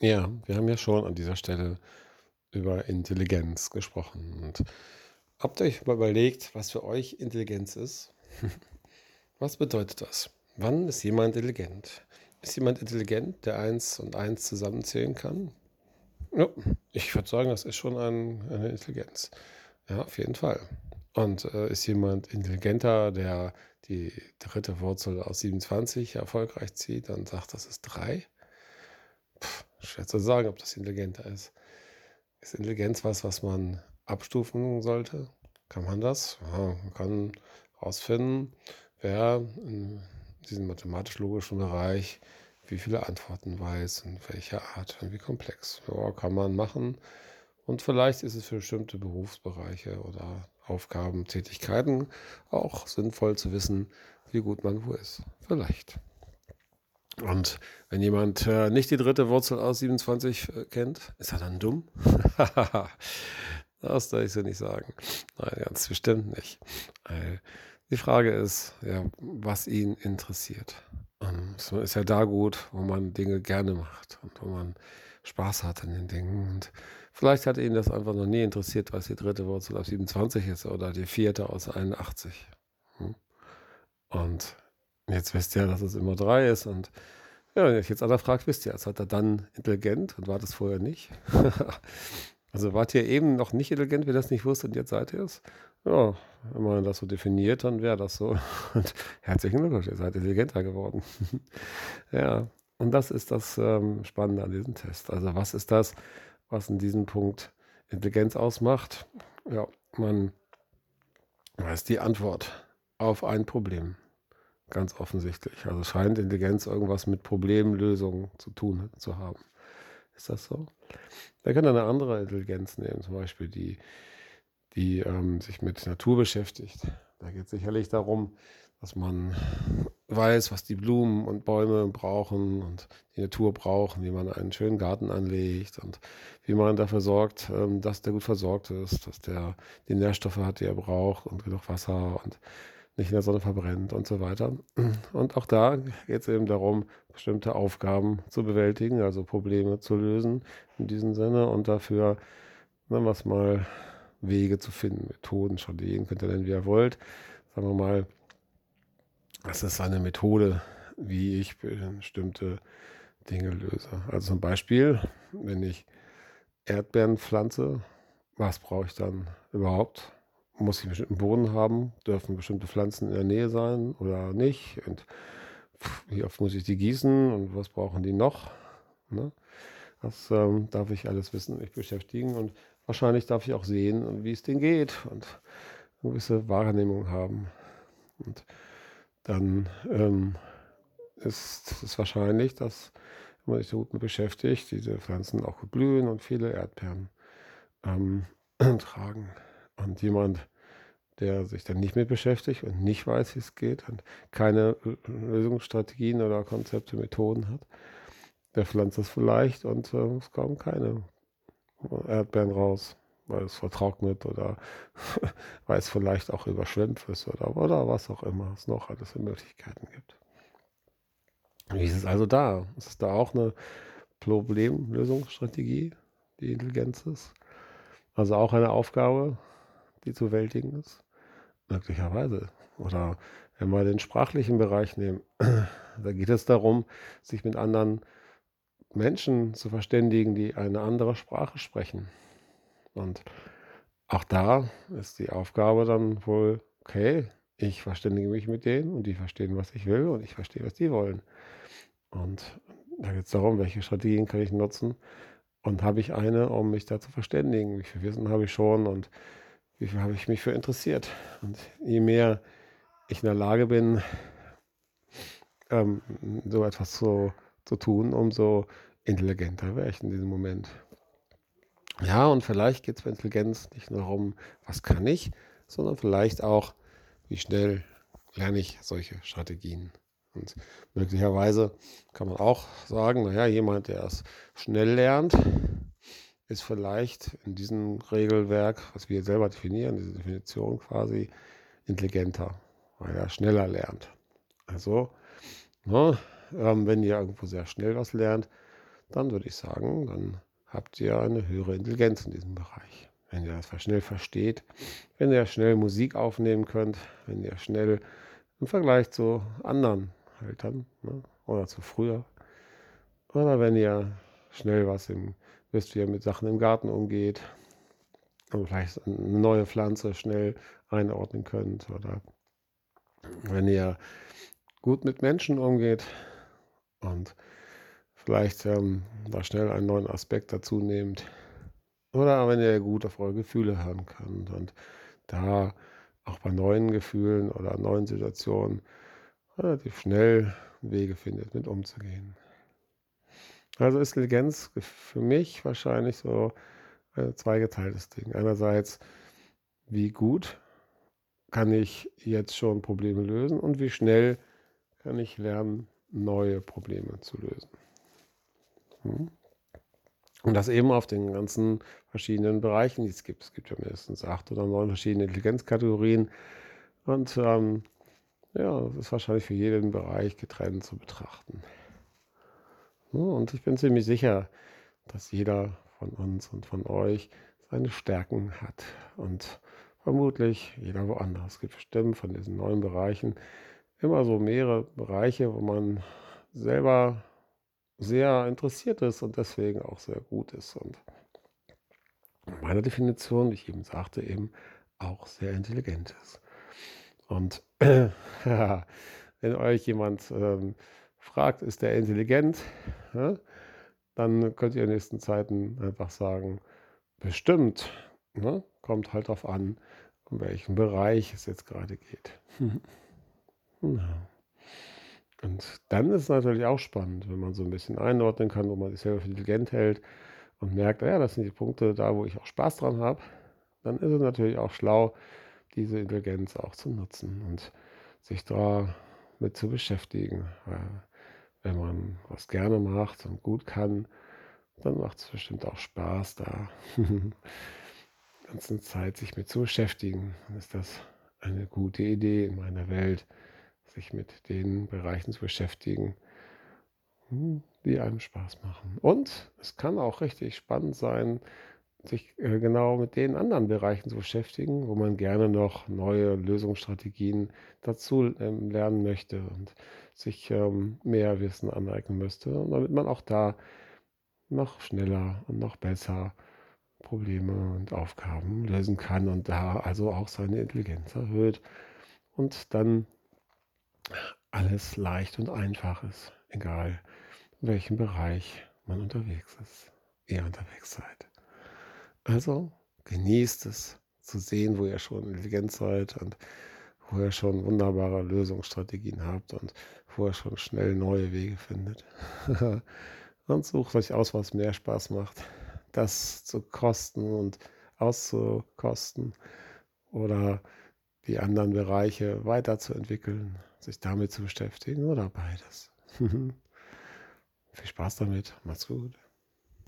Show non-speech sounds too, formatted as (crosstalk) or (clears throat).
Ja, wir haben ja schon an dieser Stelle über Intelligenz gesprochen. Und habt ihr euch mal überlegt, was für euch Intelligenz ist? (laughs) Was bedeutet das? Wann ist jemand intelligent? Ist jemand intelligent, der eins und eins zusammenzählen kann? Ja, ich würde sagen, das ist schon ein, eine Intelligenz. Ja, auf jeden Fall. Und äh, ist jemand intelligenter, der die dritte Wurzel aus 27 erfolgreich zieht und sagt, das ist drei? Schwer zu sagen, ob das intelligenter ist. Ist Intelligenz was, was man abstufen sollte? Kann man das? Ja, man kann herausfinden, wer in diesem mathematisch-logischen Bereich wie viele Antworten weiß und welche Art und wie komplex. Ja, kann man machen. Und vielleicht ist es für bestimmte Berufsbereiche oder Aufgaben, Tätigkeiten auch sinnvoll zu wissen, wie gut man wo ist. Vielleicht. Und wenn jemand äh, nicht die dritte Wurzel aus 27 äh, kennt, ist er dann dumm? (laughs) das darf ich so nicht sagen. Nein, ganz bestimmt nicht. Äh, die Frage ist, ja, was ihn interessiert. Und es ist ja da gut, wo man Dinge gerne macht und wo man Spaß hat an den Dingen. Und vielleicht hat ihn das einfach noch nie interessiert, was die dritte Wurzel aus 27 ist oder die vierte aus 81. Hm? Und Jetzt wisst ihr, dass es immer drei ist. Und ja, wenn euch jetzt alle fragt, wisst ihr, seid ihr dann intelligent und war das vorher nicht? (laughs) also wart ihr eben noch nicht intelligent, wie ihr das nicht wusstet und jetzt seid ihr es? Ja, wenn man das so definiert, dann wäre das so. (laughs) Und herzlichen Glückwunsch, ihr seid intelligenter geworden. (laughs) ja, und das ist das ähm, Spannende an diesem Test. Also was ist das, was in diesem Punkt Intelligenz ausmacht? Ja, man weiß die Antwort auf ein Problem. Ganz offensichtlich. Also scheint Intelligenz irgendwas mit Problemlösungen zu tun zu haben. Ist das so? Wir können eine andere Intelligenz nehmen, zum Beispiel die, die ähm, sich mit Natur beschäftigt. Da geht es sicherlich darum, dass man weiß, was die Blumen und Bäume brauchen und die Natur brauchen, wie man einen schönen Garten anlegt und wie man dafür sorgt, ähm, dass der gut versorgt ist, dass der die Nährstoffe hat, die er braucht und genug Wasser und nicht in der Sonne verbrennt und so weiter. Und auch da geht es eben darum, bestimmte Aufgaben zu bewältigen, also Probleme zu lösen in diesem Sinne und dafür, nennen wir es mal, Wege zu finden, Methoden, Strategien, könnt ihr nennen, wie ihr wollt. Sagen wir mal, das ist eine Methode, wie ich bestimmte Dinge löse. Also zum Beispiel, wenn ich Erdbeeren pflanze, was brauche ich dann überhaupt? Muss ich einen bestimmten Boden haben, dürfen bestimmte Pflanzen in der Nähe sein oder nicht und wie oft muss ich die gießen und was brauchen die noch. Ne? Das ähm, darf ich alles wissen, mich beschäftigen und wahrscheinlich darf ich auch sehen, wie es denen geht und eine gewisse Wahrnehmung haben. Und dann ähm, ist es wahrscheinlich, dass, wenn man sich so gut mit beschäftigt, diese Pflanzen auch blühen und viele Erdbeeren ähm, (clears throat) tragen. Und jemand, der sich dann nicht mit beschäftigt und nicht weiß, wie es geht und keine Lösungsstrategien oder Konzepte, Methoden hat, der pflanzt es vielleicht und äh, es kommen keine Erdbeeren raus, weil es vertrocknet oder (laughs) weil es vielleicht auch überschwemmt ist oder, oder was auch immer es noch alles für Möglichkeiten gibt. Wie ist es also da? Ist es da auch eine Problemlösungsstrategie, die Intelligenz ist? Also auch eine Aufgabe, die zu bewältigen ist? Möglicherweise. Oder wenn wir den sprachlichen Bereich nehmen, (clears throat) da geht es darum, sich mit anderen Menschen zu verständigen, die eine andere Sprache sprechen. Und auch da ist die Aufgabe dann wohl, okay, ich verständige mich mit denen und die verstehen, was ich will und ich verstehe, was die wollen. Und da geht es darum, welche Strategien kann ich nutzen und habe ich eine, um mich da zu verständigen. Wie viel Wissen habe ich schon und habe ich mich für interessiert. Und je mehr ich in der Lage bin, ähm, so etwas zu, zu tun, umso intelligenter wäre ich in diesem Moment. Ja, und vielleicht geht es bei Intelligenz nicht nur darum, was kann ich, sondern vielleicht auch, wie schnell lerne ich solche Strategien. Und möglicherweise kann man auch sagen, naja, jemand, der es schnell lernt, ist vielleicht in diesem Regelwerk, was wir selber definieren, diese Definition quasi intelligenter, weil er schneller lernt. Also, ne, ähm, wenn ihr irgendwo sehr schnell was lernt, dann würde ich sagen, dann habt ihr eine höhere Intelligenz in diesem Bereich. Wenn ihr das schnell versteht, wenn ihr schnell Musik aufnehmen könnt, wenn ihr schnell im Vergleich zu anderen Eltern ne, oder zu früher, oder wenn ihr schnell was im, wisst, wie ihr mit Sachen im Garten umgeht, und vielleicht eine neue Pflanze schnell einordnen könnt, oder wenn ihr gut mit Menschen umgeht und vielleicht ähm, da schnell einen neuen Aspekt dazu nehmt. Oder wenn ihr gut auf eure Gefühle hören könnt und da auch bei neuen Gefühlen oder neuen Situationen relativ schnell Wege findet, mit umzugehen. Also ist Intelligenz für mich wahrscheinlich so ein zweigeteiltes Ding. Einerseits, wie gut kann ich jetzt schon Probleme lösen und wie schnell kann ich lernen, neue Probleme zu lösen. Hm? Und das eben auf den ganzen verschiedenen Bereichen, die es gibt. Es gibt ja mindestens acht oder neun verschiedene Intelligenzkategorien. Und ähm, ja, das ist wahrscheinlich für jeden Bereich getrennt zu betrachten. Und ich bin ziemlich sicher, dass jeder von uns und von euch seine Stärken hat. Und vermutlich jeder woanders. Es gibt bestimmt von diesen neuen Bereichen immer so mehrere Bereiche, wo man selber sehr interessiert ist und deswegen auch sehr gut ist. Und meiner Definition, wie ich eben sagte, eben auch sehr intelligent ist. Und (clears throat) wenn euch jemand ähm, fragt, ist der intelligent, ja, dann könnt ihr in den nächsten Zeiten einfach sagen, bestimmt. Ne? Kommt halt darauf an, um welchen Bereich es jetzt gerade geht. (laughs) ja. Und dann ist es natürlich auch spannend, wenn man so ein bisschen einordnen kann, wo man sich selber für intelligent hält und merkt, ja, das sind die Punkte da, wo ich auch Spaß dran habe. Dann ist es natürlich auch schlau, diese Intelligenz auch zu nutzen und sich da mit zu beschäftigen. Wenn man was gerne macht und gut kann, dann macht es bestimmt auch Spaß, da (laughs) ganze Zeit sich mit zu beschäftigen. Dann ist das eine gute Idee in meiner Welt sich mit den Bereichen zu beschäftigen, hm, die einem Spaß machen. Und es kann auch richtig spannend sein, sich äh, genau mit den anderen Bereichen zu beschäftigen, wo man gerne noch neue Lösungsstrategien dazu ähm, lernen möchte und sich ähm, mehr Wissen aneignen müsste, damit man auch da noch schneller und noch besser Probleme und Aufgaben lösen kann und da also auch seine Intelligenz erhöht und dann alles leicht und einfach ist, egal in welchem Bereich man unterwegs ist, ihr unterwegs seid. Also genießt es zu sehen, wo ihr schon intelligent seid und wo ihr schon wunderbare Lösungsstrategien habt und wo ihr schon schnell neue Wege findet. (laughs) und sucht euch aus, was mehr Spaß macht, das zu kosten und auszukosten oder die anderen Bereiche weiterzuentwickeln, sich damit zu beschäftigen oder beides. (laughs) Viel Spaß damit, macht's gut.